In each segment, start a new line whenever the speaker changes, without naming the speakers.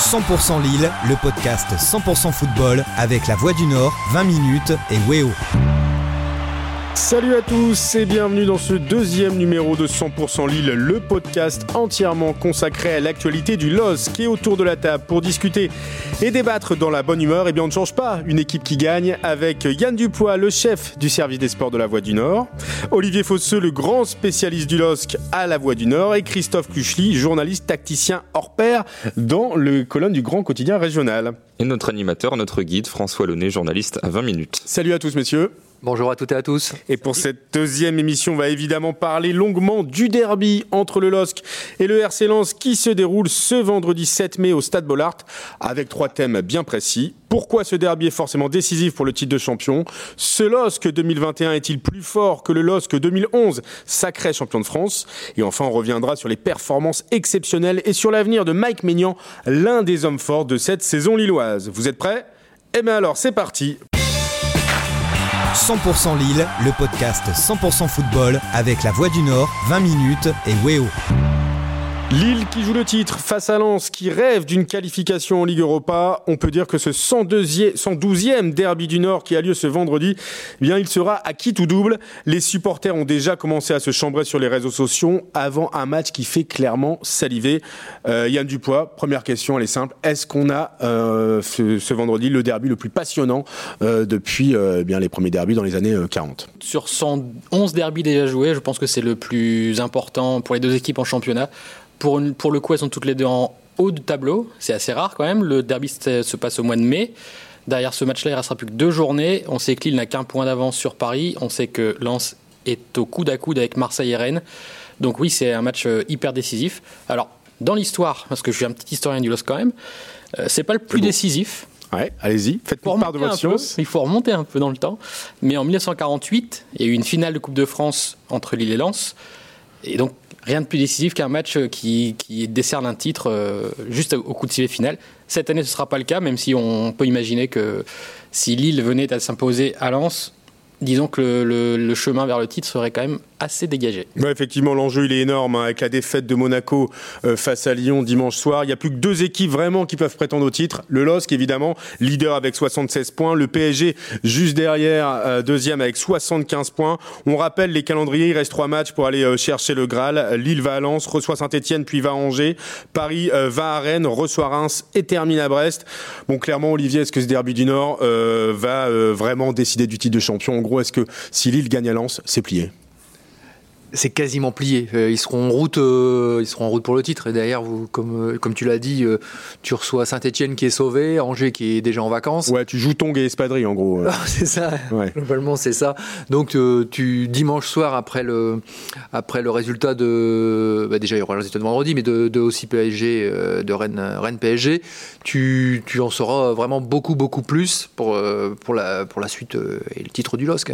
100% Lille, le podcast 100% football avec la Voix du Nord, 20 minutes et Weo.
Salut à tous et bienvenue dans ce deuxième numéro de 100% Lille, le podcast entièrement consacré à l'actualité du LOS qui est autour de la table pour discuter et débattre dans la bonne humeur. Et eh bien on ne change pas une équipe qui gagne avec Yann Dupois, le chef du service des sports de la Voix du Nord, Olivier Fosseux, le grand spécialiste du LOSC à la Voix du Nord et Christophe Cuchely, journaliste tacticien hors pair dans le colonne du grand quotidien régional.
Et notre animateur, notre guide, François Launay, journaliste à 20 minutes.
Salut à tous messieurs.
Bonjour à toutes et à tous.
Et pour cette deuxième émission, on va évidemment parler longuement du derby entre le LOSC et le RC Lens qui se déroule ce vendredi 7 mai au Stade Bollard avec trois thèmes bien précis. Pourquoi ce derby est forcément décisif pour le titre de champion? Ce LOSC 2021 est-il plus fort que le LOSC 2011, sacré champion de France? Et enfin, on reviendra sur les performances exceptionnelles et sur l'avenir de Mike Maignan, l'un des hommes forts de cette saison lilloise. Vous êtes prêts? Eh bien alors, c'est parti
100% Lille, le podcast 100% football avec la Voix du Nord, 20 minutes et Weo.
Lille qui joue le titre face à Lens qui rêve d'une qualification en Ligue Europa. On peut dire que ce 112e, derby du Nord qui a lieu ce vendredi, eh bien il sera à qui tout double. Les supporters ont déjà commencé à se chambrer sur les réseaux sociaux avant un match qui fait clairement saliver. Euh, Yann Dupois, première question, elle est simple. Est-ce qu'on a euh, ce, vendredi le derby le plus passionnant euh, depuis eh bien les premiers derbys dans les années 40
Sur 111 derbys déjà joués, je pense que c'est le plus important pour les deux équipes en championnat. Pour, le coup, elles sont toutes les deux en haut du tableau. C'est assez rare quand même. Le derby se passe au mois de mai. Derrière ce match-là, il ne restera plus que deux journées. On sait que Lille n'a qu'un point d'avance sur Paris. On sait que Lens est au coude à coude avec Marseille et Rennes. Donc oui, c'est un match euh, hyper décisif. Alors, dans l'histoire, parce que je suis un petit historien du LOS quand même, euh, c'est pas le plus décisif.
Ouais, allez-y, faites part de votre science.
il faut remonter un peu dans le temps. Mais en 1948, il y a eu une finale de Coupe de France entre Lille et Lens. Et donc, rien de plus décisif qu'un match qui, qui, décerne un titre euh, juste au coup de sifflet final. Cette année, ce ne sera pas le cas, même si on peut imaginer que si Lille venait à s'imposer à Lens, disons que le, chemin vers le titre serait quand même assez dégagé.
effectivement, l'enjeu il est énorme hein, avec la défaite de Monaco euh, face à Lyon dimanche soir. Il n'y a plus que deux équipes vraiment qui peuvent prétendre au titre. Le LOSC évidemment, leader avec 76 points. Le PSG juste derrière, euh, deuxième avec 75 points. On rappelle les calendriers, il reste trois matchs pour aller euh, chercher le Graal. Lille va à Lens, reçoit Saint-Etienne, puis va à Angers. Paris va à Rennes, reçoit Reims et termine à Brest. Bon, clairement, Olivier, est-ce que ce derby du Nord va vraiment décider du titre de champion? Est-ce que si Lille gagne à Lens, c'est plié?
C'est quasiment plié. Euh, ils seront en route, euh, ils seront en route pour le titre. Et derrière, vous, comme, euh, comme tu l'as dit, tu reçois Saint-Etienne qui est sauvé, Angers qui est déjà en vacances.
Ouais, tu joues Tong et Espadrille en gros.
Ah, c'est ça. Globalement, c'est ça. Donc, tu dimanche soir après le après le résultat de bah, déjà il y aura le résultat de vendredi, mais de, de aussi PSG de Rennes Rennes PSG, tu, tu en sauras vraiment beaucoup beaucoup plus pour pour la pour la suite et le titre du LOSC.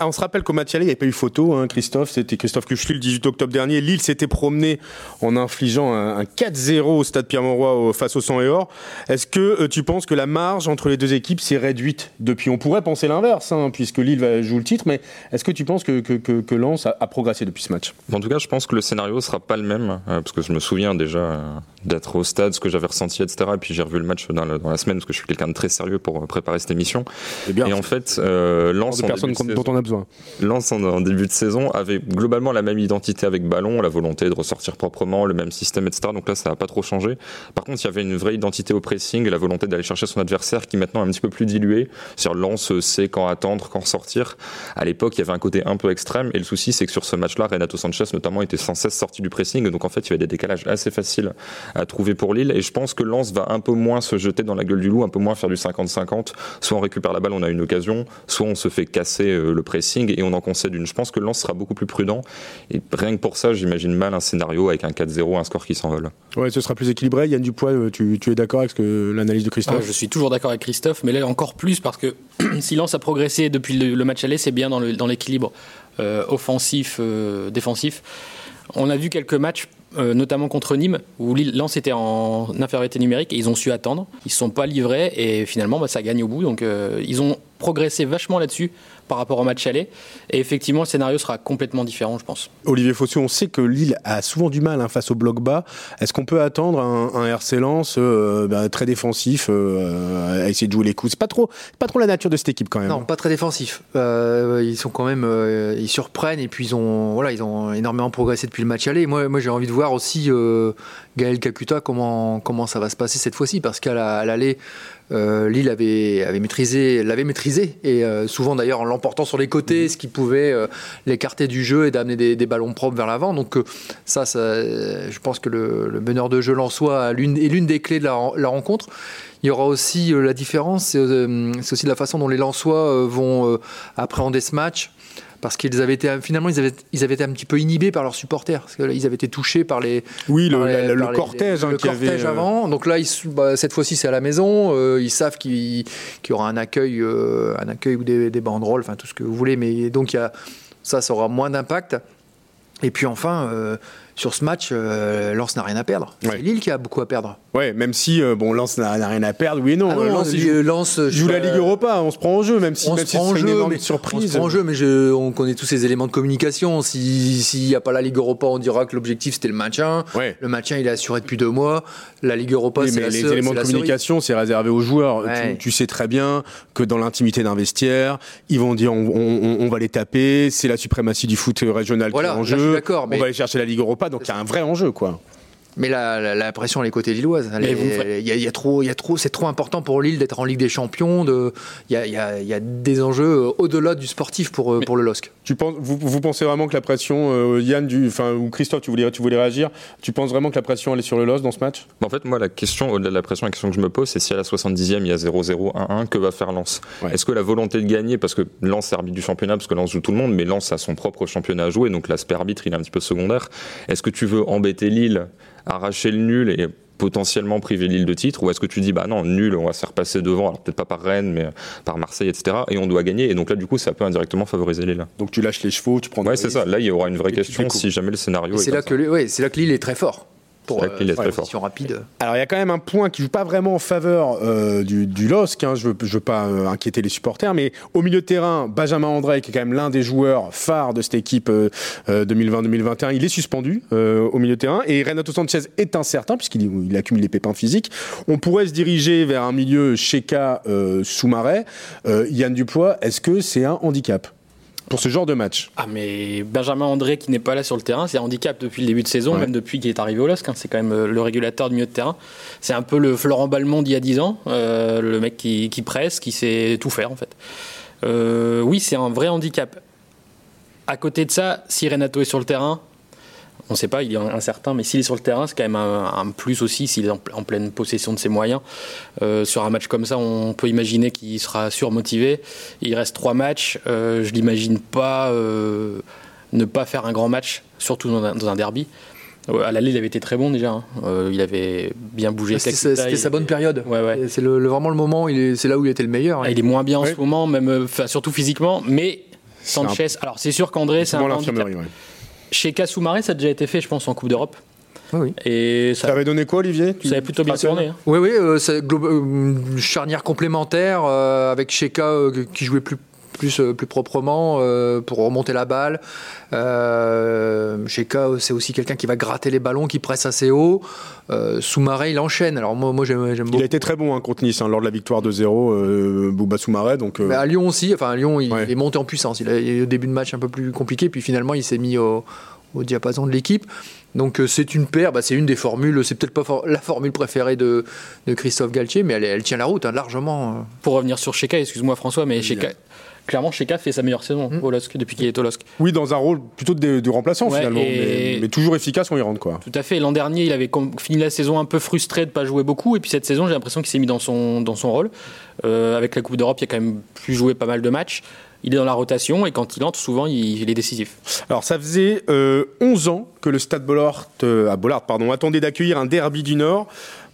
on se rappelle qu'au match aller, il n'y avait pas eu photo, hein, Christophe. C'était Christophe Kuchli le 18 octobre dernier. Lille s'était promené en infligeant un, 4-0 au stade Pierre-Mauroy face au sang et or. Est-ce que euh, tu penses que la marge entre les deux équipes s'est réduite depuis? On pourrait penser l'inverse, hein, puisque Lille va jouer le titre, mais est-ce que tu penses que, que, Lens a, progressé depuis ce match?
En tout cas, je pense que le scénario sera pas le même, euh, parce que je me souviens déjà euh, d'être au stade, ce que j'avais ressenti, etc. Et puis j'ai revu le match dans, la semaine, parce que je suis quelqu'un de très sérieux pour préparer cette émission.
Et,
en fait, Lens,
en dont on a besoin.
Lens en début de saison avait globalement la même identité avec ballon, la volonté de ressortir proprement, le même système, etc. Donc là, ça n'a pas trop changé. Par contre, il y avait une vraie identité au pressing la volonté d'aller chercher son adversaire qui maintenant est un petit peu plus dilué. Sur lance sait quand attendre, quand sortir. À l'époque, il y avait un côté un peu extrême et le souci, c'est que sur ce match-là, Renato Sanchez notamment était sans cesse sorti du pressing. Donc en fait, il y avait des décalages assez faciles à trouver pour Lille. Et je pense que Lens va un peu moins se jeter dans la gueule du loup, un peu moins faire du 50-50. Soit on récupère la balle, on a une occasion, soit on se fait casser euh, le pressing et on en concède une. Je pense que Lens sera beaucoup plus prudent et rien que pour ça, j'imagine mal un scénario avec un 4-0, un score qui s'envole.
Ouais, ce sera plus équilibré. Yann Dupois, euh, tu, tu es d'accord avec l'analyse de Christophe
ah, Je suis toujours d'accord avec Christophe, mais là encore plus parce que Silence a progressé depuis le, match aller, c'est bien dans l'équilibre euh, offensif, euh, défensif. On a vu quelques matchs notamment contre Nîmes, où Lens était en infériorité numérique et ils ont su attendre. Ils ne se sont pas livrés et finalement bah, ça gagne au bout. Donc ils ont progressé vachement là-dessus par rapport au match aller. Et effectivement, le scénario sera complètement différent, je pense.
Olivier Fossou, on sait que Lille a souvent du mal hein, face au bloc bas. Est-ce qu'on peut attendre un, un RC Lens euh, bah, très défensif euh, à essayer de jouer les coups? C'est pas trop, pas trop la nature de cette équipe quand même.
Non, pas très défensif. Euh, ils sont quand même, euh, ils surprennent et puis ils ont, voilà, ils ont énormément progressé depuis le match aller. Moi, moi j'ai envie de voir aussi euh, Gaël Kakuta comment comment ça va se passer cette fois-ci parce qu'à l'aller. Euh, Lille avait, avait maîtrisé, l'avait maîtrisé, et euh, souvent d'ailleurs en l'emportant sur les côtés, ce qui pouvait euh, l'écarter du jeu et d'amener des, des, ballons propres vers l'avant. Donc ça, ça, je pense que le, le meneur de jeu lensois est l'une des clés de la, la, rencontre. Il y aura aussi la différence, c'est aussi la façon dont les Lensois vont appréhender ce match parce qu'ils avaient été finalement ils avaient ils avaient été un petit peu inhibés par leurs supporters. Parce qu'ils avaient été touchés par les
oui
par
le,
les,
le cortège,
les,
hein,
le cortège
avait,
avant. Donc là ils, bah, cette fois-ci c'est à la maison. Euh, ils savent qu'il qu y aura un accueil euh, un accueil ou des, des banderoles enfin tout ce que vous voulez. Mais donc il y a ça ça aura moins d'impact. Et puis enfin euh, sur ce match, euh, Lens n'a rien à perdre. Ouais. C'est Lille qui a beaucoup à perdre.
Ouais, même si euh, bon, Lens n'a rien à perdre, oui et non.
Ah non
Lens,
il joue, Lens,
joue la Ligue Europa, on se prend en jeu, même si,
on
même
se
si
prend en jeu,
une
mais
surprise.
On se prend en jeu, mais je, on connaît tous ces éléments de communication. S'il n'y a pas la Ligue Europa, on dira que l'objectif c'était le maintien.
Ouais.
Le maintien, il est assuré depuis deux mois. La Ligue Europa,
oui,
c'est
mais
la
les
seule,
éléments de communication, c'est réservé aux joueurs.
Ouais.
Tu, tu, sais très bien que dans l'intimité d'un vestiaire, ils vont dire on, on, on va les taper. C'est la suprématie du foot régional
voilà,
qui est en
là,
jeu.
on
mais... va aller chercher la Ligue Europa, donc il y a un vrai enjeu, quoi.
Mais la, la, la, pression, elle est côté lilloise. Il y, a, y a trop, il y a trop, c'est trop important pour Lille d'être en Ligue des Champions. De, il y a, y a, y a des enjeux au-delà du sportif pour, Mais pour le LOSC.
Tu penses, vous, vous pensez vraiment que la pression, euh, Yann, du, enfin ou Christophe, tu voulais, tu voulais réagir. Tu penses vraiment que la pression elle est sur le LOSC dans ce match?
En fait, moi, la question, au-delà de la pression, la question que je me pose, c'est si à la 70e il y a 0-0, 1-1, que va faire Lens? Ouais. Est-ce que la volonté de gagner, parce que Lens est arbitre du championnat, parce que Lens joue tout le monde, mais Lens a son propre championnat à jouer, donc l'aspect arbitre il est un petit peu secondaire. Est-ce que tu veux embêter Lille arracher le nul et potentiellement priver Lille de titre ou est-ce que tu dis bah non nul on va se faire passer devant alors peut-être pas par Rennes mais par Marseille etc et on doit gagner et donc là du coup ça peut indirectement favoriser Lille.
Donc tu lâches les chevaux tu prends
ouais c'est ça. Là il y aura une vraie question si jamais le scénario
c'est là, que, ouais, c'est là que Lille est très fort pour
euh,
rapide.
Alors il y a quand même un point qui joue pas vraiment en faveur euh, du, du LOSC. Hein. Je veux, je veux pas euh, inquiéter les supporters, mais au milieu de terrain, Benjamin André, qui est quand même l'un des joueurs phares de cette équipe 2020-2021, il est suspendu au milieu de terrain et Renato Sanchez est incertain puisqu'il il accumule les pépins physiques. On pourrait se diriger vers un milieu Sheka Soumaré. Yann Duplois, est-ce que c'est un handicap? Pour ce genre de match.
Ah mais Benjamin André qui n'est pas là sur le terrain, c'est un handicap depuis le début de saison, ouais. même depuis qu'il est arrivé au LOSC, hein, c'est quand même le régulateur du milieu de terrain. C'est un peu le Florent Balmont d'il y a 10 ans, euh, le mec qui, qui, presse, qui sait tout faire en fait. Euh, oui, c'est un vrai handicap. À côté de ça, si Renato est sur le terrain, on ne sait pas, il est incertain, mais s'il est sur le terrain, c'est quand même un, un plus aussi, s'il est en, en, pleine possession de ses moyens. Euh, sur un match comme ça, on peut imaginer qu'il sera surmotivé. Il reste trois matchs, euh, je l'imagine pas euh, ne pas faire un grand match, surtout dans un, dans un derby. À l'aller, il avait été très bon déjà. Hein. Euh, il avait bien bougé.
C'était sa bonne période.
Ouais, ouais.
C'est le, le, vraiment le moment. C'est là où il était le meilleur.
Ah, il est moins bien en ce moment, même, surtout physiquement. Mais Sanchez. Un... Alors c'est sûr qu'André, c'est un handicap. Chez Kasoumaré, ça a déjà été fait, je pense, en Coupe d'Europe.
Oui.
Et ça,
ça avait donné quoi, Olivier?
Ça avait plutôt bien tourné. Hein.
Oui, oui, euh, euh, charnière complémentaire euh, avec Sheka euh, qui jouait plus plus, plus proprement euh, pour remonter la balle. Euh, Sheka, c'est aussi quelqu'un qui va gratter les ballons, qui presse assez haut. Euh, Soumaré, il enchaîne. Alors moi, moi j'aime beaucoup.
Il a été très bon hein, contre Nice hein, lors de la victoire de 0 euh, Bouba Soumaré. Donc,
Mais à Lyon aussi. Enfin, à Lyon, il, ouais. est monté en puissance. Il a eu au début de match un peu plus compliqué, puis finalement, il s'est mis au, au diapason de l'équipe. Donc c'est une paire, bah, c'est une des formules, c'est peut-être pas for la formule préférée de, de, Christophe Galtier, mais elle, elle tient la route hein, largement.
Pour revenir sur Sheka, excuse-moi François, mais Sheka, clairement, Sheka fait sa meilleure saison mmh. au LOSC depuis qu'il est au LOSC.
Oui, dans un rôle plutôt de, de remplaçant ouais, finalement, mais, mais, toujours efficace quand il rentre. Quoi.
Tout à fait. L'an dernier, il avait fini la saison un peu frustré de ne pas jouer beaucoup, et puis cette saison, j'ai l'impression qu'il s'est mis dans son, dans son rôle. Euh, avec la Coupe d'Europe, il a quand même pu jouer pas mal de matchs. Il est dans la rotation et quand il entre, souvent, il, il est décisif.
Alors, ça faisait euh, 11 ans que le Stade Bollard, euh, à Bollard pardon, attendait d'accueillir un derby du Nord.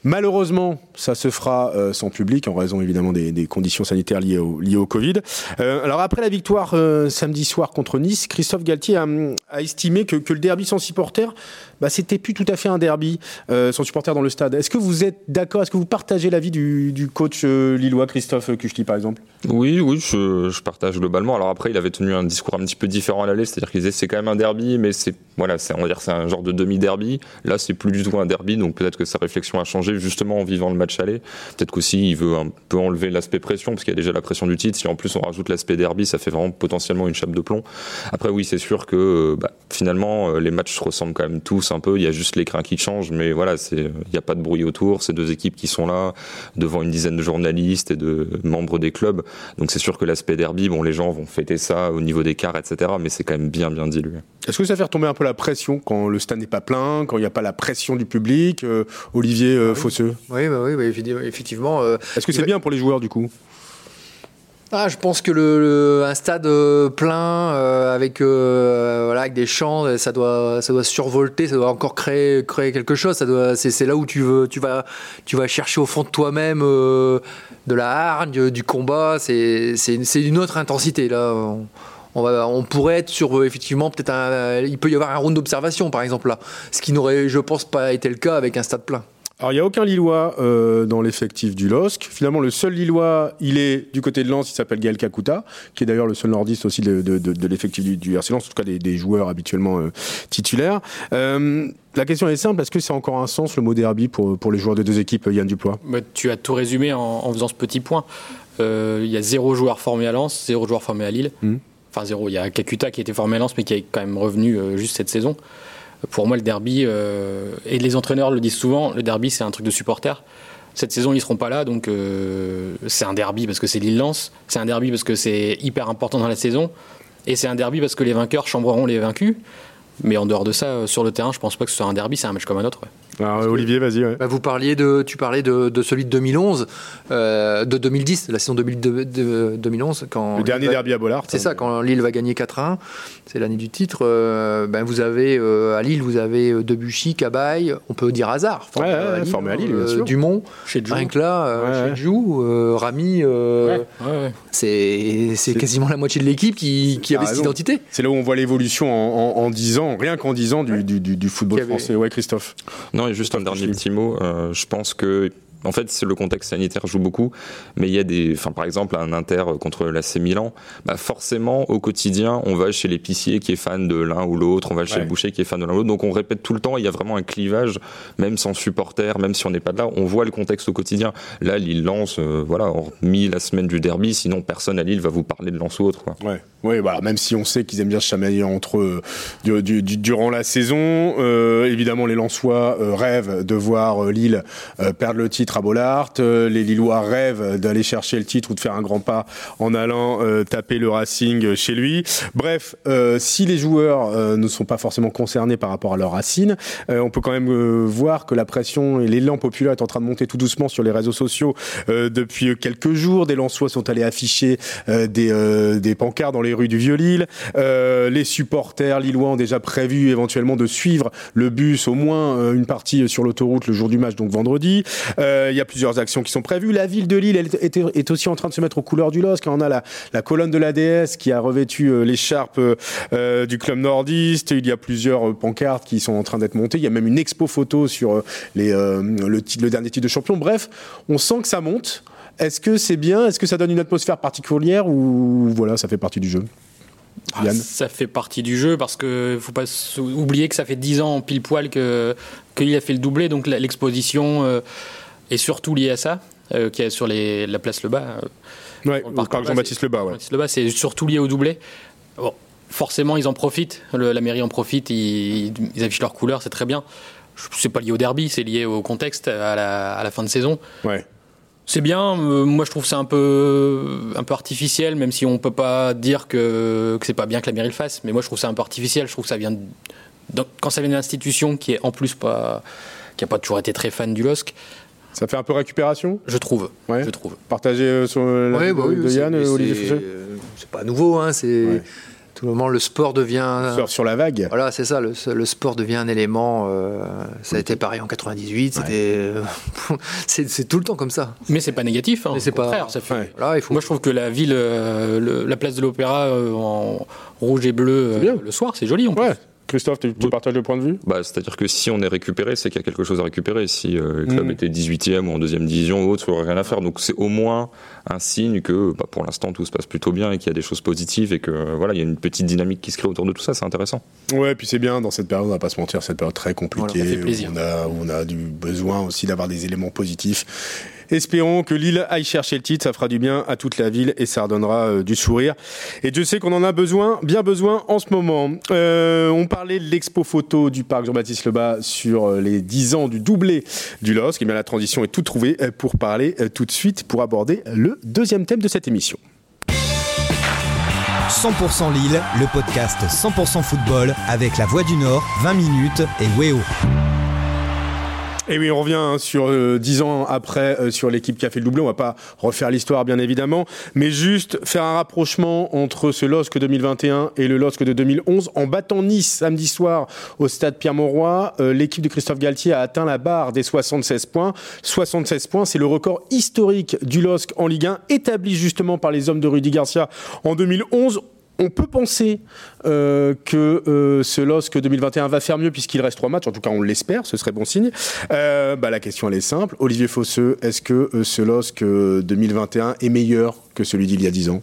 Malheureusement, ça se fera euh, sans public en raison évidemment des, conditions sanitaires liées au, Covid. Euh, alors après la victoire euh, samedi soir contre Nice, Christophe Galtier a, a estimé que, que, le derby sans supporters, bah, c'était plus tout à fait un derby euh, sans supporters dans le stade. Est-ce que vous êtes d'accord? Est-ce que vous partagez l'avis du, coach lillois Christophe Kuchli par exemple?
Oui, oui, je, partage globalement. Alors après, il avait tenu un discours un petit peu différent à l'aller, c'est-à-dire qu'il disait c'est quand même un derby, mais c'est voilà, on va dire c'est un genre de demi-derby. Là, c'est plus du tout un derby, donc peut-être que sa réflexion a changé justement en vivant le match aller. Peut-être qu'aussi il veut un peu enlever l'aspect pression parce qu'il y a déjà la pression du titre. Si en plus on rajoute l'aspect derby, ça fait vraiment potentiellement une chape de plomb. Après, oui, c'est sûr que bah, finalement les matchs se ressemblent quand même tous un peu. Il y a juste l'écran qui change, mais voilà, c'est il n'y a pas de bruit autour. C'est deux équipes qui sont là devant une dizaine de journalistes et de membres des clubs. Donc c'est sûr que l'aspect derby, bon, les gens vont fêter ça au niveau des quarts, etc. Mais c'est quand même bien, bien dilué.
Est-ce que ça fait retomber un peu la pression quand le stade n'est pas plein, quand il n'y a pas la pression du public euh, Olivier euh,
oui.
Fosseux?
Oui, bah oui, bah, effectivement. Euh,
Est-ce que c'est bien pour les joueurs du coup?
Ah, je pense que le, un stade euh, plein euh, avec euh, voilà avec des chants, ça doit ça doit survolter, ça doit encore créer créer quelque chose. Ça doit c'est, là où tu veux tu vas tu vas chercher au fond de toi-même de la hargne, du combat. C'est c'est c'est une autre intensité là. On, on, va, on pourrait être sur effectivement peut-être un, il peut y avoir un round d'observation par exemple là, ce qui n'aurait je pense pas été le cas avec un stade plein.
Alors, il n'y a aucun Lillois euh, dans l'effectif du LOSC. Finalement, le seul Lillois, il est du côté de Lens, il s'appelle Gaël Kakuta, qui est d'ailleurs le seul nordiste aussi de, de, de, de l'effectif du, du RC Lens, en tout cas des, des joueurs habituellement euh, titulaires. Euh, la question est simple, est-ce que c'est encore un sens le mot derby pour, pour les joueurs des deux équipes, Yann Duplois
bah, Tu as tout résumé en, en faisant ce petit point. Il y a zéro joueur formé à Lens, zéro joueur formé à Lille.
Mmh.
Enfin, zéro. Il y a Kakuta qui était formé à Lens, mais qui est quand même revenu juste cette saison pour moi, le derby, euh, et les entraîneurs le disent souvent, le derby, c'est un truc de supporter. Cette saison, ils seront pas là, donc euh, c'est un derby parce que c'est l'Île-Lance, c'est un derby parce que c'est hyper important dans la saison, et c'est un derby parce que les vainqueurs chambreront les vaincus. Mais en dehors de ça, sur le terrain, je pense pas que ce soit un derby, c'est un match comme un autre. Ouais.
Alors, Olivier, vas-y. Ouais.
Bah, vous parliez de, tu parlais de, de celui de 2011, euh, de 2010, la saison 2000, de, de, 2011, quand
le dernier
va,
derby à Bollard.
C'est ça, quand Lille va gagner 4-1, c'est l'année du titre. Euh, ben vous avez euh, à Lille, vous avez Debuchy, Cabaye, on peut dire hasard,
formé, ouais, à, Lille, formé à Lille, bien sûr.
Dumont,
chez
rien que là, chez Jou, Rami, c'est c'est quasiment la moitié de l'équipe qui, qui avait cette identité.
C'est là où on voit l'évolution en, en, en, 10 ans, rien qu'en 10 ans du, du, du, du football avait... français. Ouais, Christophe.
Non, et juste un dernier petit mot. Euh, je pense que en fait, le contexte sanitaire joue beaucoup, mais il y a des, enfin, par exemple, un Inter contre l'AC Milan, bah forcément, au quotidien, on va chez l'épicier qui est fan de l'un ou l'autre, on va chez ouais. le boucher qui est fan de l'un ou l'autre, donc on répète tout le temps, il y a vraiment un clivage, même sans supporter, même si on n'est pas de là, on voit le contexte au quotidien. Là, Lille lance, euh, voilà, hormis la semaine du derby, sinon personne à Lille va vous parler de lance ou autre, quoi.
Ouais. Oui, voilà, même si on sait qu'ils aiment bien se chamailler entre eux du, du, du, durant la saison. Euh, évidemment, les Lensois euh, rêvent de voir Lille euh, perdre le titre Bollard. les Lillois rêvent d'aller chercher le titre ou de faire un grand pas en allant euh, taper le Racing chez lui. Bref, euh, si les joueurs ne sont pas forcément concernés par rapport à leur racine, on peut quand même voir que la pression et l'élan populaire est en train de monter tout doucement sur les réseaux sociaux depuis quelques jours. Des Lensois sont allés afficher des, des pancartes dans les rues du Vieux-Lille. Euh, les supporters lillois ont déjà prévu éventuellement de suivre le bus au moins euh, une partie sur l'autoroute le jour du match, donc vendredi. Euh, il y a plusieurs actions qui sont prévues. La ville de Lille elle, est, est, aussi en train de se mettre aux couleurs du LOSC. On a la, la colonne de la DS qui a revêtu euh, l'écharpe euh, du club nordiste. Il y a plusieurs pancartes qui sont en train d'être montées. Il y a même une expo photo sur les, le, le dernier titre de champion. Bref, on sent que ça monte. Est-ce que c'est bien? Est-ce que ça donne une atmosphère particulière ou voilà, ça fait partie du jeu?
Ah, ça fait partie du jeu parce que faut pas oublier que ça fait 10 ans pile poil que qu'il a fait le doublé, donc l'exposition euh, est surtout liée à ça, euh, qui est sur les, la place Lebas.
Euh, ouais, par parc Jean-Baptiste Lebas. Ouais.
Jean Lebas, c'est surtout lié au doublé. Bon, forcément, ils en profitent. Le, la mairie en profite. Ils, ils affichent leurs couleurs, c'est très bien. C'est pas lié au derby, c'est lié au contexte à la, à la fin de saison.
Ouais.
C'est bien. Euh, moi, je trouve c'est un peu, un peu artificiel, même si on peut pas dire que, que c'est pas bien que la mairie le fasse. Mais moi, je trouve ça un peu artificiel. Je trouve que ça vient de, donc, quand ça vient d'une institution qui est en plus pas, qui a pas toujours été très fan du LOSC.
Ça fait un peu récupération
Je trouve.
Ouais.
Je trouve.
Partagé euh, sur la
ouais,
de,
bah oui,
de Yann, Olivier
C'est pas nouveau, hein, c'est. Ouais tout le moment, le sport devient.
Sur, sur la vague.
Voilà, c'est ça, le, le, sport devient un élément. Euh, ça a été pareil en 98, c'était. Ouais. c'est tout le temps comme ça.
Mais c'est pas négatif, hein,
Mais c'est pas.
Frère, ça fait...
il faut...
Moi, je trouve que la ville, euh, le, la place de l'Opéra euh, en rouge et bleu le soir, c'est joli. On
ouais. Christophe, tu, partages le point de vue?
Bah, C'est-à-dire que si on est récupéré, c'est qu'il y a quelque chose à récupérer. Si euh, le club mm. était 18e ou en deuxième division ou autre, il n'y aurait rien à faire. Donc c'est au moins un signe que bah, pour l'instant tout se passe plutôt bien et qu'il y a des choses positives et que voilà, il y a une petite dynamique qui se crée autour de tout ça. C'est intéressant.
Ouais, puis c'est bien dans cette période, on va pas se mentir, cette période très compliquée. on, a, on a du besoin aussi d'avoir des éléments positifs. Espérons que Lille aille chercher le titre, ça fera du bien à toute la ville et ça redonnera euh, du sourire. Et je sais qu'on en a besoin, bien besoin en ce moment. Euh, on parlait de l'expo photo du parc Jean-Baptiste Lebas sur euh, les 10 ans du doublé du LOSC. Et bien la transition est tout trouvée pour parler tout de suite, pour aborder le deuxième thème de cette émission.
100% Lille, le podcast 100% football avec la Voix du Nord, 20 minutes et Weo.
Et oui, on revient hein, sur euh, dix ans après euh, sur l'équipe qui a fait le doublé. On va pas refaire l'histoire, bien évidemment, mais juste faire un rapprochement entre ce LOSC 2021 et le LOSC de 2011. En battant Nice samedi soir au stade Pierre-Mauroy, euh, l'équipe de Christophe Galtier a atteint la barre des 76 points. 76 points, c'est le record historique du LOSC en Ligue 1, établi justement par les hommes de Rudy Garcia en 2011 on peut penser euh, que euh, ce LOSC 2021 va faire mieux puisqu'il reste trois matchs. En tout cas, on l'espère, ce serait bon signe. Euh, bah, la question, elle est simple. Olivier Fosseux, est-ce que ce LOSC 2021 est meilleur que celui d'il y a dix ans?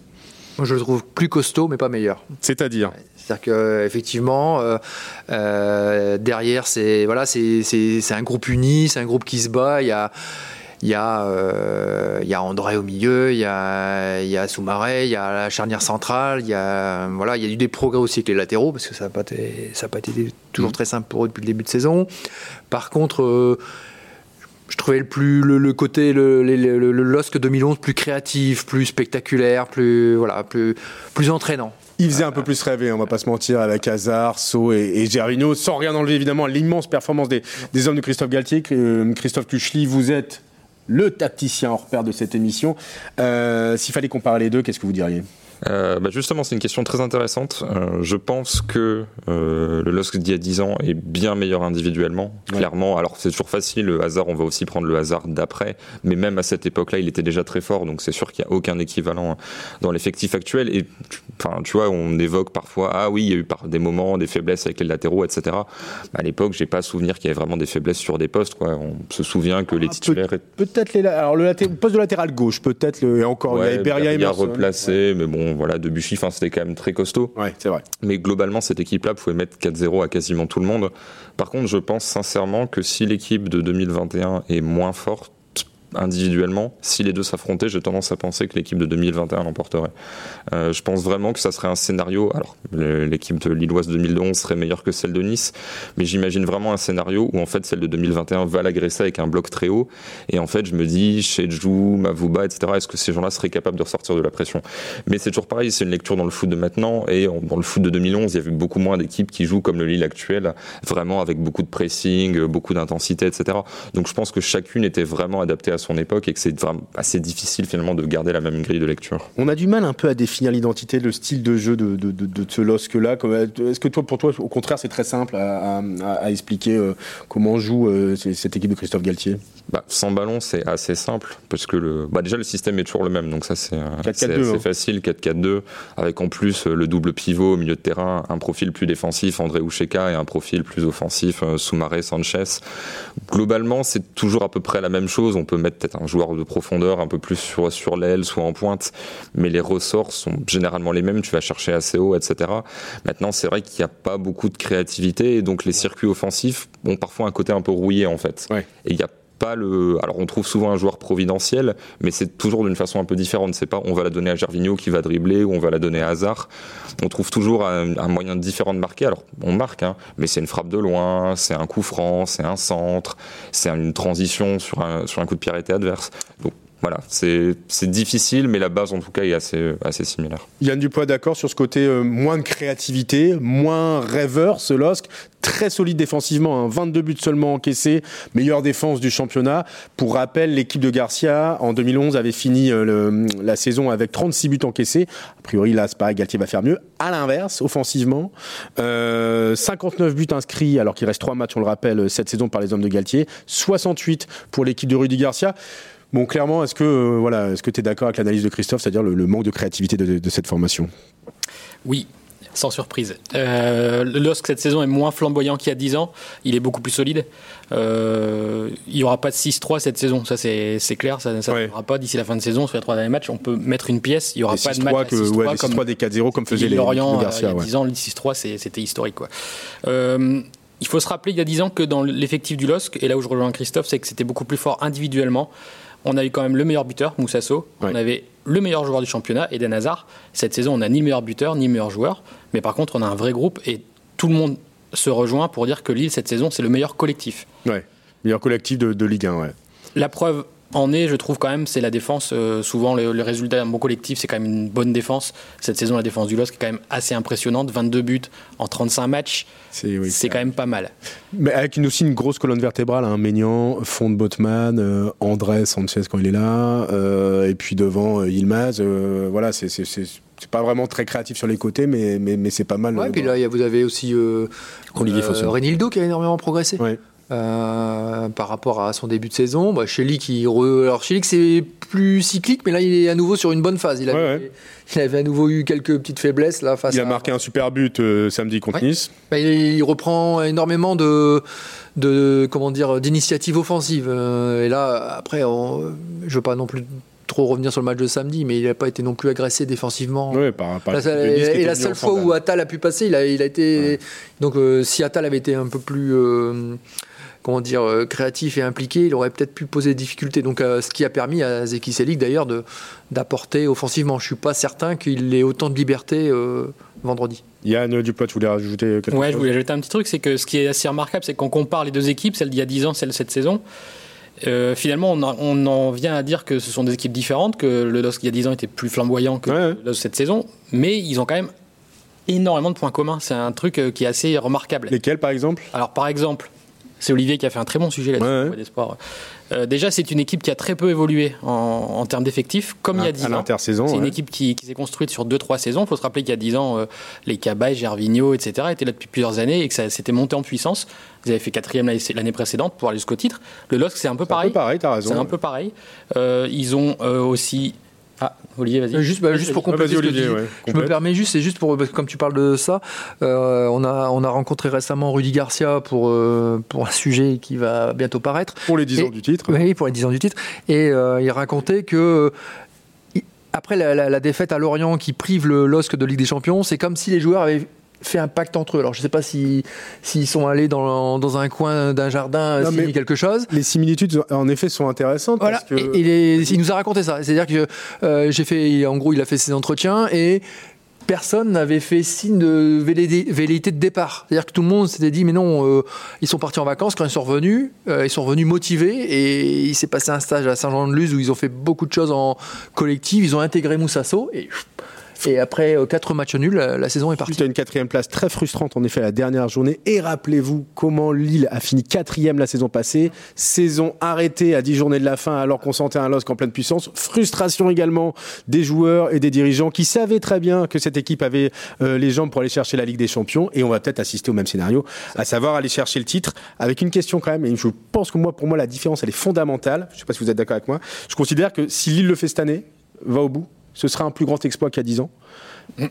Moi, je le trouve plus costaud, mais pas meilleur.
C'est-à-dire?
C'est-à-dire qu'effectivement, derrière, c'est voilà, c'est un groupe uni, c'est un groupe qui se bat. Il y a, il y, a, euh, il y a André au milieu, il y a, il y a Soumaré, il y a la charnière centrale, il y a, voilà, il y a eu des progrès aussi avec les latéraux, parce que ça n'a pas, été, ça pas été toujours mm. très simple pour eux depuis le début de saison. Par contre, euh, je trouvais le, plus, le, côté, le, le, le, LOSC 2011 plus créatif, plus spectaculaire, plus, voilà, plus, plus entraînant.
Il faisait un peu plus rêver, on va pas se mentir, avec Hazard, So et, et Gervinho, sans rien enlever évidemment à l'immense performance des, des, hommes de Christophe Galtier. Euh, Christophe Kuchli, vous êtes le tacticien hors pair de cette émission. Euh, s'il fallait comparer les deux, qu'est-ce que vous diriez?
Euh, bah justement, c'est une question très intéressante. Euh, je pense que euh, le LOSC d'il y a 10 ans est bien meilleur individuellement, clairement. Alors c'est toujours facile, le hasard, on va aussi prendre le hasard d'après, mais même à cette époque-là, il était déjà très fort, donc c'est sûr qu'il n'y a aucun équivalent dans l'effectif actuel. Et enfin, tu vois, on évoque parfois, ah oui, il y a eu par des moments des faiblesses avec les latéraux, etc. Bah, à l'époque, j'ai pas souvenir qu'il y avait vraiment des faiblesses sur des postes. Quoi. On se souvient que les ah, titulaires...
Peut-être les... Alors le, poste de latéral gauche, peut-être, le... et encore, il y avait Beria
et replacé, mais bon, voilà, Debuchy, enfin, c'était quand même très costaud.
Ouais, c'est vrai.
Mais globalement, cette équipe-là pouvait mettre 4-0 à quasiment tout le monde. Par contre, je pense sincèrement que si l'équipe de 2021 est moins forte, individuellement, si les deux s'affrontaient, j'ai tendance à penser que l'équipe de 2021 l'emporterait. Euh, je pense vraiment que ça serait un scénario. Alors, l'équipe de Lilloise 2011 serait meilleure que celle de Nice, mais j'imagine vraiment un scénario où en fait celle de 2021 va l'agresser avec un bloc très haut. Et en fait, je me dis, Chedjou, Mavouba, etc., est-ce que ces gens-là seraient capables de ressortir de la pression? Mais c'est toujours pareil, c'est une lecture dans le foot de maintenant. Et dans le foot de 2011, il y avait beaucoup moins d'équipes qui jouent comme le Lille actuel, vraiment avec beaucoup de pressing, beaucoup d'intensité, etc. Donc je pense que chacune était vraiment adaptée à son époque et que c'est vraiment assez difficile finalement de garder la même grille de lecture.
On a du mal un peu à définir l'identité, le style de jeu de, de, de, de ce LOSC-là. Est-ce que toi, pour toi, au contraire, c'est très simple à, à, expliquer euh, comment joue euh, cette équipe de Christophe Galtier?
Bah, Sans ballon, c'est assez simple parce que le, bah, déjà le système est toujours le même, donc ça c'est hein. facile, 4-4-2, avec en plus euh, le double pivot au milieu de terrain, un profil plus défensif, André Oucheka, et un profil plus offensif, Soumaré, Sanchez. Globalement, c'est toujours à peu près la même chose. On peut mettre peut-être un joueur de profondeur un peu plus sur, sur l'aile, soit en pointe, mais les ressorts sont généralement les mêmes, tu vas chercher assez haut, etc. Maintenant, c'est vrai qu'il n'y a pas beaucoup de créativité, et donc les circuits offensifs ont parfois un côté un peu rouillé, en fait. Et il y a Alors on trouve souvent un joueur providentiel, mais c'est toujours d'une façon un peu différente. C'est pas on va la donner à Gervinho qui va dribbler ou on va la donner à Hazard. On trouve toujours un, moyen différent de marquer. Alors on marque, hein, mais c'est une frappe de loin, c'est un coup franc, c'est un centre, c'est une transition sur un, coup de pied arrêté adverse. Voilà, c'est difficile, mais la base en tout cas est assez, assez similaire.
Yann Dupois, d'accord sur ce côté euh, moins de créativité, moins rêveur, ce LOSC, très solide défensivement, 22 hein, buts seulement encaissés, meilleure défense du championnat. Pour rappel, l'équipe de Garcia en 2011 avait fini euh, la saison avec 36 buts encaissés. A priori, là, c'est pareil, Galtier va faire mieux. À l'inverse, offensivement, 59 euh, buts inscrits, alors qu'il reste 3 matchs, on le rappelle, cette saison par les hommes de Galtier, 68 pour l'équipe de Rudy Garcia. Bon, clairement, est-ce que euh, voilà, est-ce que tu es d'accord avec l'analyse de Christophe, c'est-à-dire le, manque de créativité de, cette formation?
Oui. Sans surprise. Euh, le LOSC cette saison est moins flamboyant qu'il y a 10 ans. Il est beaucoup plus solide. Euh, il n'y aura pas de 6-3 cette saison, ça c'est clair. Ça ne
Ouais.
aura pas d'ici la fin de saison sur les trois derniers matchs. On peut mettre une pièce. Il n'y aura
Les
pas de
6-3
match à
que-
6-3
ouais,
comme
6-3 des 4-0 comme faisait les
Lorient euh, il y a
ouais.
10 ans, le 6-3 c'est- c'était historique. Quoi. Il faut se rappeler il y a 10 ans que dans l'effectif du LOSC, et là où je rejoins Christophe, c'est que c'était beaucoup plus fort individuellement. On a eu quand même le meilleur buteur, Moussasso.
Ouais.
On avait le meilleur joueur du championnat, Eden Hazard. Cette saison, on n'a ni le meilleur buteur, ni le meilleur joueur. Mais par contre, on a un vrai groupe et tout le monde se rejoint pour dire que Lille, cette saison, c'est le meilleur collectif.
Ouais. Meilleur collectif de, de Ligue 1, ouais.
La preuve en est, je trouve quand même, c'est la défense. Euh, souvent, le, le résultat d'un bon collectif, c'est quand même une bonne défense. Cette saison, la défense du LOSC est quand même assez impressionnante. 22 buts en 35 matchs,
C'est oui,
quand même pas mal.
Mais avec une, aussi une grosse colonne vertébrale, hein, Maignan, Fond de Botman, euh, André Sanchez quand il est là, euh, et puis devant euh, Yilmaz. euh, voilà, c'est pas vraiment très créatif sur les côtés, mais, mais, mais c'est pas mal.
Ouais,
euh,
puis là, il y a- vous avez aussi euh. Renildo qui a énormément progressé.
Ouais.
Euh, par rapport à son début de saison. Bah, Shelley qui re... Alors c'est plus cyclique, mais là il est à nouveau sur une bonne phase. Il avait,
Ouais, ouais.
il avait à nouveau eu quelques petites faiblesses là face
Il a marqué un super but euh, samedi contre
Ouais.
Nice.
Bah, il, il reprend énormément de, de comment dire d'initiatives offensives. Euh, et là après, on, je veux pas non plus trop revenir sur le match de samedi, mais il n'a pas été non plus agressé défensivement.
Par, par Nice qui
et la seule fois où Attal a pu passer, il a, il a été. Donc, euh, si Attal avait été un peu plus. euh, comment dire, euh, créatif et impliqué, il aurait peut-être pu poser des difficultés. Donc, euh, ce qui a permis à Zeki Selik d'ailleurs de- d'apporter offensivement. Je suis pas certain qu'il ait autant de liberté euh, vendredi.
Yann Duplat, tu voulais rajouter quelque
Ouais, je
chose
voulais ajouter un petit truc, c'est que ce qui est assez remarquable, c'est qu'on compare les deux équipes, celle d'il y a 10 ans, celle de cette saison. Euh, finalement, on, en- on en vient à dire que ce sont des équipes différentes, que le LOSC il y a 10 ans était plus flamboyant que
Ouais,
le LOSC cette saison, mais ils ont quand même énormément de points communs. C'est un truc qui est assez remarquable.
Lesquels, par exemple?
Alors, par exemple, c'est Olivier qui a fait un très bon sujet là-dessus,
Ouais, ouais.
Voix d'espoir. Euh, déjà, c'est une équipe qui a très peu évolué en, en termes d'effectifs, comme il y a 10
À
ans.
l'intersaison.
C'est une équipe qui, qui s'est construite sur 2-3 saisons. Il faut se rappeler qu'il y a 10 ans, euh, les Cabaye, Gervinho, etc. étaient là depuis plusieurs années et que ça s'était monté en puissance. Ils avaient fait quatrième l'année précédente pour aller jusqu'au titre. Le LOSC, c'est un peu
C'est un
pareil.
peu pareil, t'as raison.
C'est un peu pareil. Euh, ils ont aussi. Ah, Olivier, vas-y.
Euh, Juste, bah, juste pour compléter
Vas-y,
ce que tu
Olivier,
dis.
ouais,
Je me permets juste, c'est juste pour, parce que comme tu parles de ça, euh, on, a, on a rencontré récemment Rudy Garcia pour, euh, pour un sujet qui va bientôt paraître.
Pour les 10
Et-
ans du titre.
Oui, pour les 10 ans du titre. Et euh, il racontait que après la, la- la défaite à Lorient qui prive le LOSC de Ligue des Champions, c'est comme si les joueurs avaient fait un pacte entre eux. Alors je ne sais pas si s'ils sont allés dans, dans un coin d'un jardin
Non,
signer quelque chose.
Les similitudes, en effet, sont intéressantes.
Voilà,
parce que...
et, et les- il nous a raconté ça. C'est-à-dire que euh, j'ai fait, en gros, il a fait ses entretiens et personne n'avait fait signe de velléité velléité de départ. C'est-à-dire que tout le monde s'était dit, mais non, euh, ils sont partis en vacances. Quand ils sont revenus, euh, ils sont revenus motivés et il s'est passé un stage à Saint-Jean-de-Luz où ils ont fait beaucoup de choses en collectif. Ils ont intégré Moussasso et, et après euh, quatre matchs nuls, la, la saison est partie.
Suite à une quatrième place très frustrante en effet la dernière journée. Et rappelez-vous comment Lille a fini quatrième la saison passée. Saison arrêtée à 10 journées de la fin alors qu'on sentait un LOSC en pleine puissance. Frustration également des joueurs et des dirigeants qui savaient très bien que cette équipe avait euh, les jambes pour aller chercher la Ligue des Champions. Et on va peut-être assister au même scénario, à savoir aller chercher le titre avec une question quand même. Et je pense que moi, pour moi, la différence elle est fondamentale. Je ne sais pas si vous êtes d'accord avec moi. Je considère que si Lille le fait cette année, va au bout, ce sera un plus grand exploit qu'il y a 10 ans.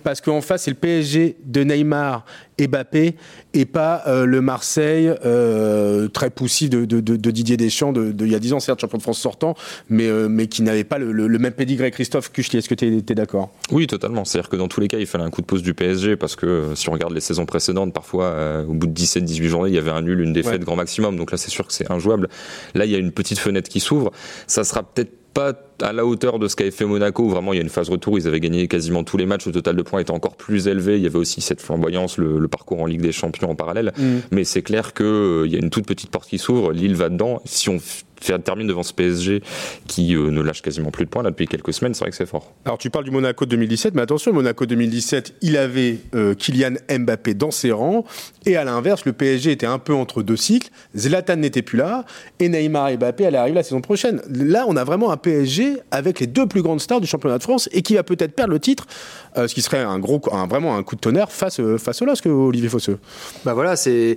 Parce qu'en face, c'est le PSG de Neymar et Mbappé et pas euh, le Marseille euh, très poussif de, de- de- de Didier Deschamps de, il y a 10 ans, certes champion de France sortant, mais, euh, mais qui n'avait pas le, le- le même pédigré. Christophe Kuchli, est-ce que tu es, d'accord?
Oui, totalement. C'est-à-dire que dans tous les cas, il fallait un coup de pouce du PSG parce que si on regarde les saisons précédentes, parfois, au bout de 17-18 journées, il y avait un nul, une défaite
Ouais.
grand maximum. Donc là, c'est sûr que c'est injouable. Là, il y a une petite fenêtre qui s'ouvre. Ça sera peut-être pas à la hauteur de ce qu'avait fait Monaco, vraiment il y a une phase retour, ils avaient gagné quasiment tous les matchs, le total de points était encore plus élevé, il y avait aussi cette flamboyance, le, le parcours en Ligue des Champions en parallèle, mais c'est clair qu'il y a une toute petite porte qui s'ouvre, Lille va dedans, si on termine devant ce PSG qui euh, ne lâche quasiment plus de points là depuis quelques semaines, c'est vrai que c'est fort.
Alors tu parles du Monaco de 2017, mais attention, Monaco 2017, il avait euh, Kylian Mbappé dans ses rangs, et à l'inverse, le PSG était un peu entre deux cycles, Zlatan n'était plus là, et Neymar et Mbappé allaient arriver la saison prochaine. Là, on a vraiment un PSG avec les deux plus grandes stars du championnat de France, et qui va peut-être perdre le titre, euh, ce qui serait un gros, un, vraiment un coup de tonnerre face, euh, face au LOSC, Olivier Fosseux.
Bah voilà, c'est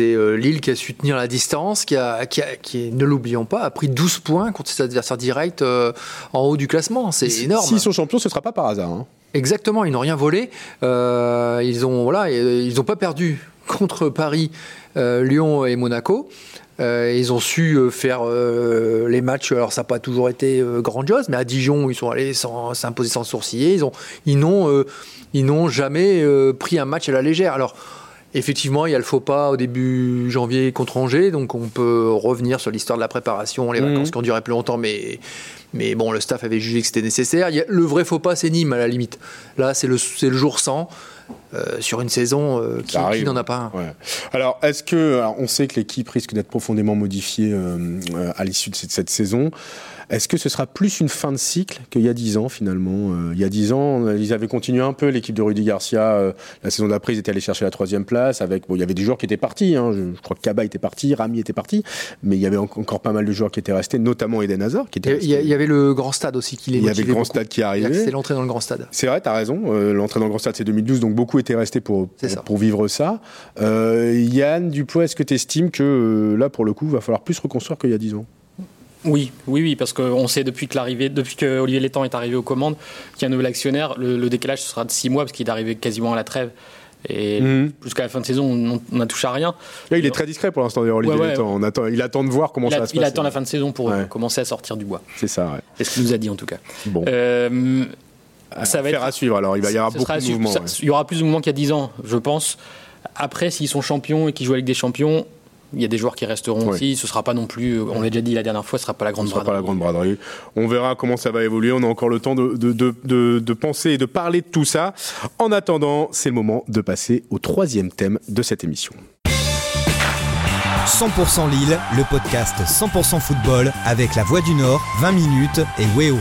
euh, Lille qui a su tenir la distance, qui a, qui, a- qui ne l'oublions pas, a pris 12 points contre ses adversaires directs euh, en haut du classement. C'est énorme.
S'ils sont champions, ce sera pas par hasard. hein.
Exactement, ils n'ont rien volé. Euh, ils ont voilà, ils n'ont pas perdu contre Paris, euh, Lyon et Monaco. Euh, ils ont su euh, faire euh, les matchs. Alors, ça n'a pas toujours été grandiose, mais à Dijon, ils sont allés sans- s'imposer sans sourciller. Ils ont, ils n'ont, ils n'ont jamais pris un match à la légère. Alors, effectivement, il y a le faux pas au début janvier contre Angers, donc on peut revenir sur l'histoire de la préparation, les
Mhm.
vacances qui ont duré plus longtemps, mais, mais bon, le staff avait jugé que c'était nécessaire. Il y a- le vrai faux pas, c'est Nîmes à la limite. Là, c'est le, c'est le jour 100 euh, sur une saison euh, qui, n'en a pas un.
Ouais. Alors, est-ce que, alors, on sait que l'équipe risque d'être profondément modifiée euh, à l'issue de cette, cette saison. Est-ce que ce sera plus une fin de cycle qu'il y a 10 ans finalement Euh, Il y a 10 ans, ils avaient continué un peu l'équipe de Rudy Garcia. euh, la saison d'après, ils étaient allés chercher la troisième place. Avec, bon, il y avait des joueurs qui étaient partis. hein. Je, je crois que Kaba était parti, Rami était parti, mais il y avait en- encore pas mal de joueurs qui étaient restés, notamment Eden Hazard qui était.
Il y, avait le grand stade aussi qui les
Il y avait le grand
beaucoup.
stade qui arrivait.
C'est l'entrée dans le grand stade.
C'est vrai, t'as raison. Euh, L'entrée dans le Grand Stade, c'est 2012, donc beaucoup étaient restés pour, pour,
ça.
pour vivre ça. Euh, Yann Duplois, est-ce que tu estimes que euh, là, pour le coup, il va falloir plus reconstruire qu'il y a 10 ans?
Oui, oui, oui, parce qu'on sait depuis que l'arrivée, depuis que Olivier Létang est arrivé aux commandes, qu'il y a un nouvel actionnaire, le, le décalage ce sera de 6 mois parce qu'il est arrivé quasiment à la trêve. Et
Mhm.
jusqu'à la fin de saison, on n'a touché à rien.
Là, il est très discret pour l'instant, d'ailleurs, Olivier
Ouais, ouais.
Létang. On attend, il attend de voir comment
Il,
ça va se
il
passer.
attend la fin de saison pour
Ouais.
commencer à sortir du bois.
C'est ça, ouais.
C'est ce qu'il nous a dit en tout cas.
Bon,
Euh, ça va
faire
être-
à suivre. Alors, il va y avoir
Ce
beaucoup de mouvements.
ça-
ouais.
Il y aura plus de mouvements qu'il y a 10 ans, je pense. Après, s'ils sont champions et qu'ils jouent avec des champions, il y a des joueurs qui resteront aussi. Ce sera pas non plus, on l'a déjà dit la dernière fois, ce sera pas la
Ce
grande
ne sera pas la
braderie.
grande braderie. On verra comment ça va évoluer. On a encore le temps de, de, de, de- de penser et de parler de tout ça. En attendant, c'est le moment de passer au troisième thème de cette émission.
100% Lille, le podcast 100% football avec la Voix du Nord, 20 minutes et Weo.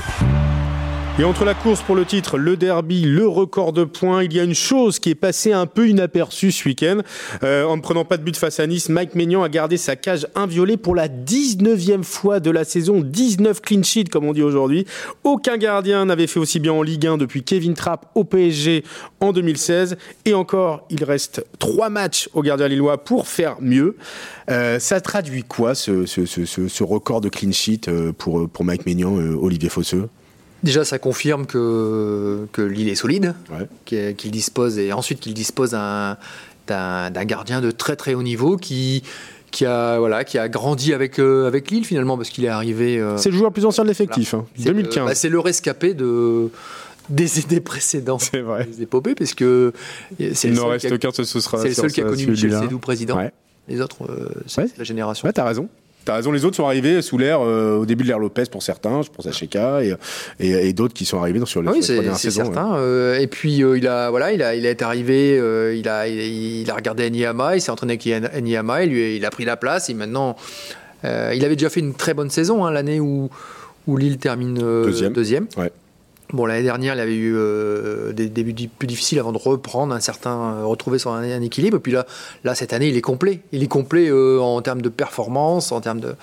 Et entre la course pour le titre, le derby, le record de points, il y a une chose qui est passée un peu inaperçue ce week-end. Euh, en ne prenant pas de but face à Nice, Mike Maignan a gardé sa cage inviolée pour la 19e fois de la saison. 19 clean sheets, comme on dit aujourd'hui. Aucun gardien n'avait fait aussi bien en Ligue 1 depuis Kevin Trapp au PSG en 2016. Et encore, il reste trois matchs au gardien lillois pour faire mieux. Euh, ça traduit quoi, ce, record de clean sheet euh, pour, pour Mike Maignan, Olivier Fosseux?
Déjà, ça confirme que, que l'île est solide,
Ouais.
qu'il dispose, et ensuite qu'il dispose d'un gardien de très très haut niveau qui, qui, a, voilà, qui a grandi avec, euh, avec Lille finalement, parce qu'il est arrivé. euh,
C'est le joueur le plus ancien de l'effectif, hein,
c'est le-
2015.
bah, C'est le rescapé de, des idées précédentes.
C'est vrai.
Des épopées, parce que c'est
Il
le
n'en
seul
reste
qui a-
qu'un, ce sera
c'est le seul qui a connu. Michel Sédou président.
Ouais.
Les autres, euh, c'est
Ouais.
c'est la génération.
Ouais, t'as raison. T'as raison, les autres sont arrivés sous l'ère, euh, au début de l'ère Lopez pour certains, je pense à Cheka, et, et, et d'autres qui sont arrivés sur les,
Ah oui,
sur les
c'est
dernières
c'est
saisons.
certain. Euh, et puis euh, il a voilà, il a il est arrivé, euh, il a il, il a regardé Enyama, il s'est entraîné avec Enyama, il lui il a pris la place et maintenant il avait déjà fait une très bonne saison hein, l'année où où Lille termine
Deuxième. Ouais.
Bon l'année dernière, il avait eu euh, des débuts plus difficiles avant de reprendre un certain euh, retrouver son équilibre. Et puis là là cette année, il est complet. Il est complet euh, en termes de performance, en termes de,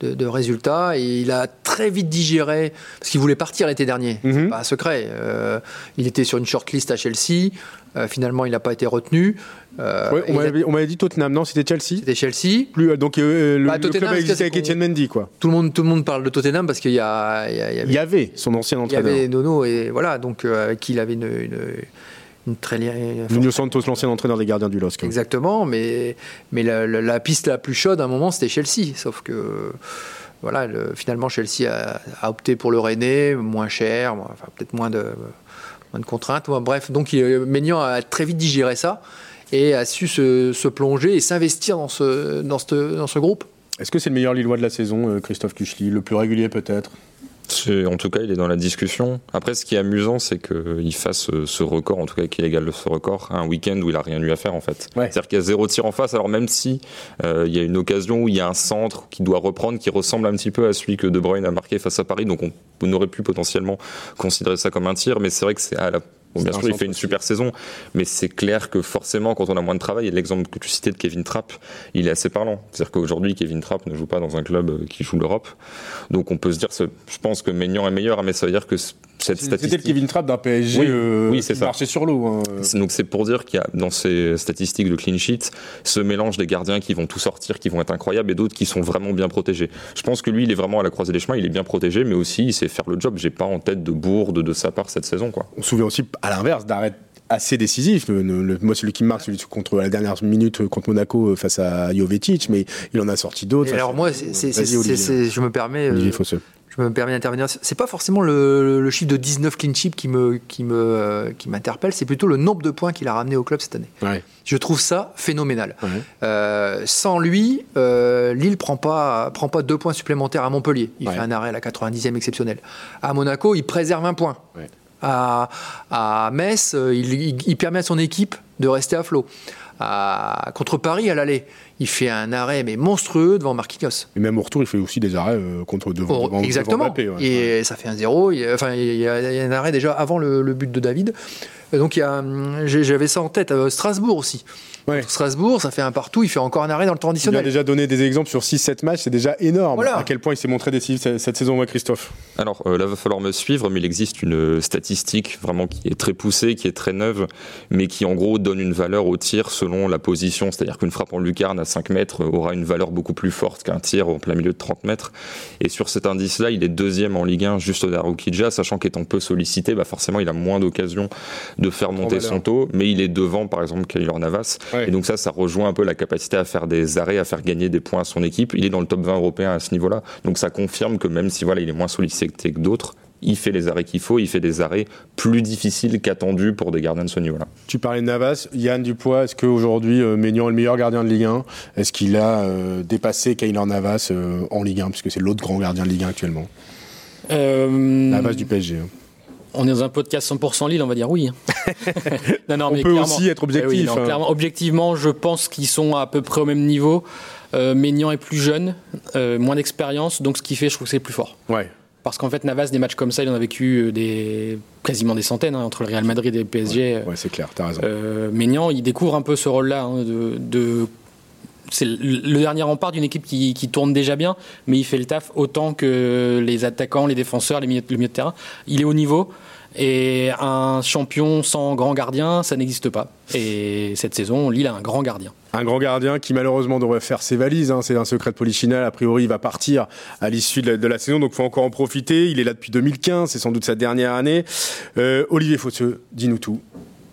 de, de résultats et il a très vite digéré parce qu'il voulait partir l'été dernier.
Mhm.
C'est pas un secret. Euh, il était sur une shortlist à Chelsea. Euh, finalement, il n'a pas été retenu. Euh,
Ouais, on
a-
m'avait dit Tottenham, non, c'était Chelsea
C'était Chelsea.
Plus, Donc le,
Bah,
le club avec Etienne Mendy, quoi.
Tout le monde, tout le monde parle de Tottenham parce qu'il y y y avait,
y avait son ancien
il y
entraîneur.
avait Nono et voilà, donc euh, avec qui il avait une très liée-
Nuno Santos, l'ancien entraîneur des gardiens du LOSC.
Exactement, mais, mais la, la- la piste la plus chaude à un moment, c'était Chelsea. Sauf que voilà, le- finalement, Chelsea a, a opté pour le René, moins cher, enfin, peut-être moins de, moins de contraintes. Bref, donc il- Maignan a très vite digéré ça et a su se, se plonger et s'investir dans ce, dans, ce, dans ce groupe.
Est-ce que c'est le meilleur Lillois de la saison, euh, Christophe Kuchli? Le plus régulier peut-être?
En tout cas, il est dans la discussion. Après, ce qui est amusant, c'est qu'il fasse euh, ce record, en tout cas qu'il égale ce record, un week-end où il a rien eu à faire en fait.
Ouais.
C'est-à-dire qu'il y a zéro tir en face. Alors même si euh, il y a une occasion où il y a un centre qui doit reprendre, qui ressemble un petit peu à celui que De Bruyne a marqué face à Paris, donc on, on aurait pu potentiellement considérer ça comme un tir, mais c'est vrai que c'est à la Bon, bien sûr, il fait une
aussi.
super saison, mais c'est clair que forcément, quand on a moins de travail, et l'exemple que tu citais de Kevin Trapp, il est assez parlant. C'est-à-dire qu'aujourd'hui, Kevin Trapp ne joue pas dans un club euh, qui joue l'Europe. Donc on peut se dire, je pense que Maignan est meilleur, mais ça veut dire que cette
C'était le
statistique.
Kevin Trapp d'un PSG
Oui,
euh,
oui,
qui
ça.
marchait sur l'eau. hein.
C'est- Donc c'est pour dire qu'il y a dans ces statistiques de clean sheet ce mélange des gardiens qui vont tout sortir, qui vont être incroyables et d'autres qui sont vraiment bien protégés. Je pense que lui, il est vraiment à la croisée des chemins, il est bien protégé, mais aussi il sait faire le job. J'ai pas en tête de bourde de sa part cette saison, quoi.
On se souvient aussi, à l'inverse, d'arrêt assez décisif. Le- le- moi, celui qui me marque, celui contre la dernière minute euh, contre Monaco euh, face à Jovetic, mais il en a sorti d'autres.
Alors moi, c'est- c'est- c'est-
Vas-y, Olivier.
c'est- c'est- je me permets, euh. Je me permets d'intervenir. C'est pas forcément le, le chiffre de 19 clean sheets qui me qui me euh, qui m'interpelle, c'est plutôt le nombre de points qu'il a ramené au club cette année.
Ouais.
Je trouve ça phénoménal.
Ouais.
Euh, sans lui, euh, Lille prend pas prend pas deux points supplémentaires à Montpellier. Il
Ouais.
fait un arrêt à la 90e exceptionnel. À Monaco, il préserve un point. À, à Metz, il, il- il permet à son équipe de rester à flot. À- contre Paris, à l'aller, il fait un arrêt mais monstrueux devant Marquinhos.
Et même au retour, il fait aussi des arrêts euh, contre devant,
Oh,
devant- devant
exactement.
Mbappé, ouais.
Et ça fait un zéro. Il y a- enfin, il y, a, il y a un arrêt déjà avant le, le but de David. Et donc il y a, hum, j'avais ça en tête. euh, Strasbourg aussi.
Ouais.
Strasbourg, ça fait un partout. Il fait encore un arrêt dans le temps
Il a
additionnel.
déjà donné des exemples sur 6-7 matchs, c'est déjà énorme.
Voilà.
À quel point il s'est montré décisif cette, cette saison, ouais, Christophe?
Alors euh, là, va falloir me suivre, mais il existe une statistique vraiment qui est très poussée, qui est très neuve, mais qui en gros donne une valeur au tir selon la position. C'est-à-dire qu'une frappe en lucarne à 5 mètres aura une valeur beaucoup plus forte qu'un tir au plein milieu de 30 mètres. Et sur cet indice-là, il est deuxième en Ligue 1, juste au Darukidja, sachant qu'étant peu sollicité, bah forcément il a moins d'occasions de faire monter son taux, mais il est devant par exemple Kaylor Navas.
Ouais.
Et donc ça, ça rejoint un peu la capacité à faire des arrêts, à faire gagner des points à son équipe. Il est dans le top 20 européen à ce niveau-là. Donc ça confirme que même si voilà, il est moins sollicité que d'autres, il fait les arrêts qu'il faut, il fait des arrêts plus difficiles qu'attendus pour des gardiens de ce niveau-là.
Tu parlais de Navas, Yann Dupois, est-ce qu'aujourd'hui euh, Maignan est le meilleur gardien de Ligue 1 Est-ce qu'il a euh, dépassé Kaylor Navas euh, en Ligue 1 Puisque c'est l'autre grand gardien de Ligue 1 actuellement.
Euh,
Navas du PSG. hein.
On est dans un podcast 100% Lille, on va dire oui. non, non,
On peut aussi être objectif,
Eh oui, non,
hein.
clairement, objectivement, je pense qu'ils sont à peu près au même niveau. Euh, Maignan est plus jeune, euh, moins d'expérience, donc ce qui fait, je trouve que c'est plus fort.
Ouais.
Parce qu'en fait, Navas, des matchs comme ça, il en a vécu euh, des, quasiment des centaines hein, entre le Real Madrid et le PSG.
Ouais, c'est clair, t'as raison.
Euh, Maignan, il découvre un peu ce rôle-là hein, de, de- c'est le le dernier rempart d'une équipe qui, qui tourne déjà bien, mais il fait le taf autant que les attaquants, les défenseurs, les milieux, le milieu de terrain. Il est au niveau. Et un champion sans grand gardien, ça n'existe pas. Et cette saison, Lille a un grand gardien.
Un grand gardien qui malheureusement devrait faire ses valises. hein. C'est un secret de polichinelle. A priori, il va partir à l'issue de, la- de la saison, donc faut encore en profiter. Il est là depuis 2015, c'est sans doute sa dernière année. Euh, Olivier Fosseux, dis-nous tout.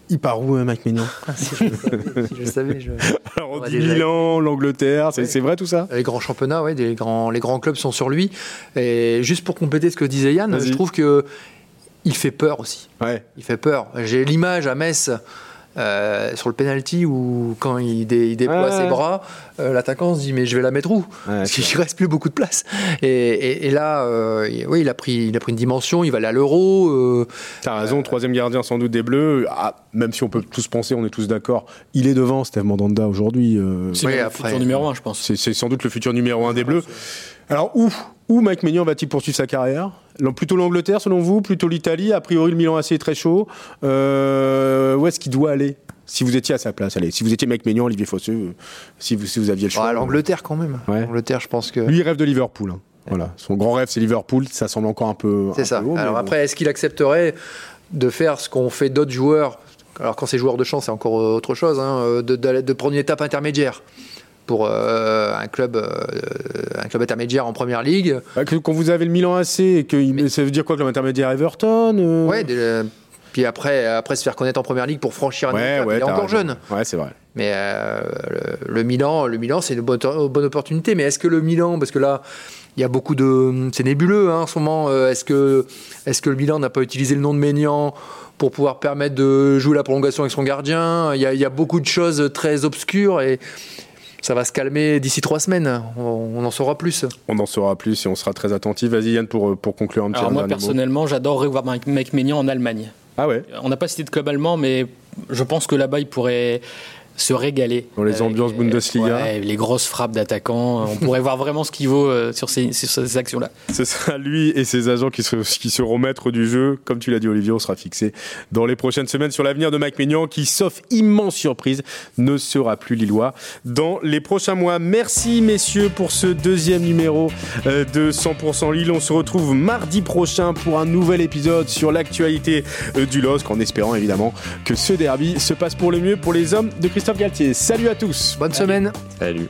Il part où, euh, Mike Maignan
Si je le savais, si je le savais, je-
Alors, on
On va
dit
déjà-
Milan, l'Angleterre, c'est
Ouais.
vrai tout ça?
Les grands championnats, ouais, des grands, les grands clubs sont sur lui. Et juste pour compléter ce que disait Yann, je trouve que il fait peur aussi.
Ouais.
Il fait peur. J'ai l'image à Metz euh, sur le penalty où quand il, dé- il déploie
Ouais.
ses bras, euh, l'attaquant se dit mais je vais la mettre où? Parce
c'est
qu'il reste plus beaucoup de place. Et, et- et là, euh, il- oui, il a pris, il a pris une dimension. Il va aller à l'Euro. euh,
T'as raison, troisième gardien sans doute des Bleus. Ah, même si on peut tous penser, on est tous d'accord, il est devant Steve Mandanda aujourd'hui. euh,
C'est
Oui,
le futur numéro un, je pense.
c'est c'est sans doute le futur numéro un des Bleus. Alors où, où Mike Maignan va-t-il poursuivre sa carrière? Plutôt l'Angleterre selon vous? Plutôt l'Italie? A priori le Milan AC est très chaud. Euh, où est-ce qu'il doit aller? Si vous étiez à sa place, allez, si vous étiez Mike Maignan, Olivier Fosseux, euh, si vous, si vous aviez le choix.
ah, L'Angleterre quand même.
Ouais.
L'Angleterre, je pense que.
Lui, il rêve de Liverpool. hein. Voilà, son grand rêve, c'est Liverpool. Ça semble encore un peu.
C'est ça.
peu haut, mais
Alors
bon.
après, est-ce qu'il accepterait de faire ce qu'ont fait d'autres joueurs? Alors quand c'est joueur de chance, c'est encore euh, autre chose, hein, de, de, de prendre une étape intermédiaire pour euh, un club, euh, un club intermédiaire en première ligue.
Bah, que- quand vous avez le Milan AC, et que il- ça veut dire quoi que l'intermédiaire Everton euh
Ouais. des- puis après, après se faire connaître en première ligue pour franchir un
ouais,
étape.
ouais,
il est encore
raison.
jeune.
Ouais, c'est vrai.
Mais euh, le, le Milan, le Milan, c'est une bonne, bonne opportunité. Mais est-ce que le Milan, parce que là, il y a beaucoup de, c'est nébuleux hein, en ce moment. euh, Est-ce que, est-ce que le Milan n'a pas utilisé le nom de Maignan pour pouvoir permettre de jouer la prolongation avec son gardien? Il y, a, il y a beaucoup de choses très obscures et ça va se calmer d'ici trois semaines. On, on en saura plus.
On en saura plus et on sera très attentif. Vas-y Yann pour, pour conclure un petit
Alors moi, personnellement, j'adorerais voir Mike Mike Maignan en Allemagne.
Ah ouais?
On n'a pas cité de club allemand, mais je pense que là-bas, il pourrait se régaler.
Dans les
avec,
ambiances
euh,
Bundesliga.
ouais, les grosses frappes d'attaquants. On pourrait voir vraiment ce qu'il vaut euh, sur ces, actions-là.
Ce sera lui et ses agents qui, se, qui seront maîtres du jeu. Comme tu l'as dit, Olivier, on sera fixé dans les prochaines semaines sur l'avenir de Mike Maignan, qui, sauf immense surprise, ne sera plus lillois dans les prochains mois. Merci, messieurs, pour ce deuxième numéro euh, de 100% Lille. On se retrouve mardi prochain pour un nouvel épisode sur l'actualité euh, du LOSC, en espérant évidemment que ce derby se passe pour le mieux pour les hommes de Christophe Galtier. Salut à tous.
Bonne semaine.
Salut.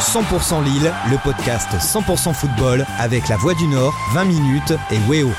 100% Lille, le podcast 100% football avec la Voix du Nord, 20 minutes et Weo.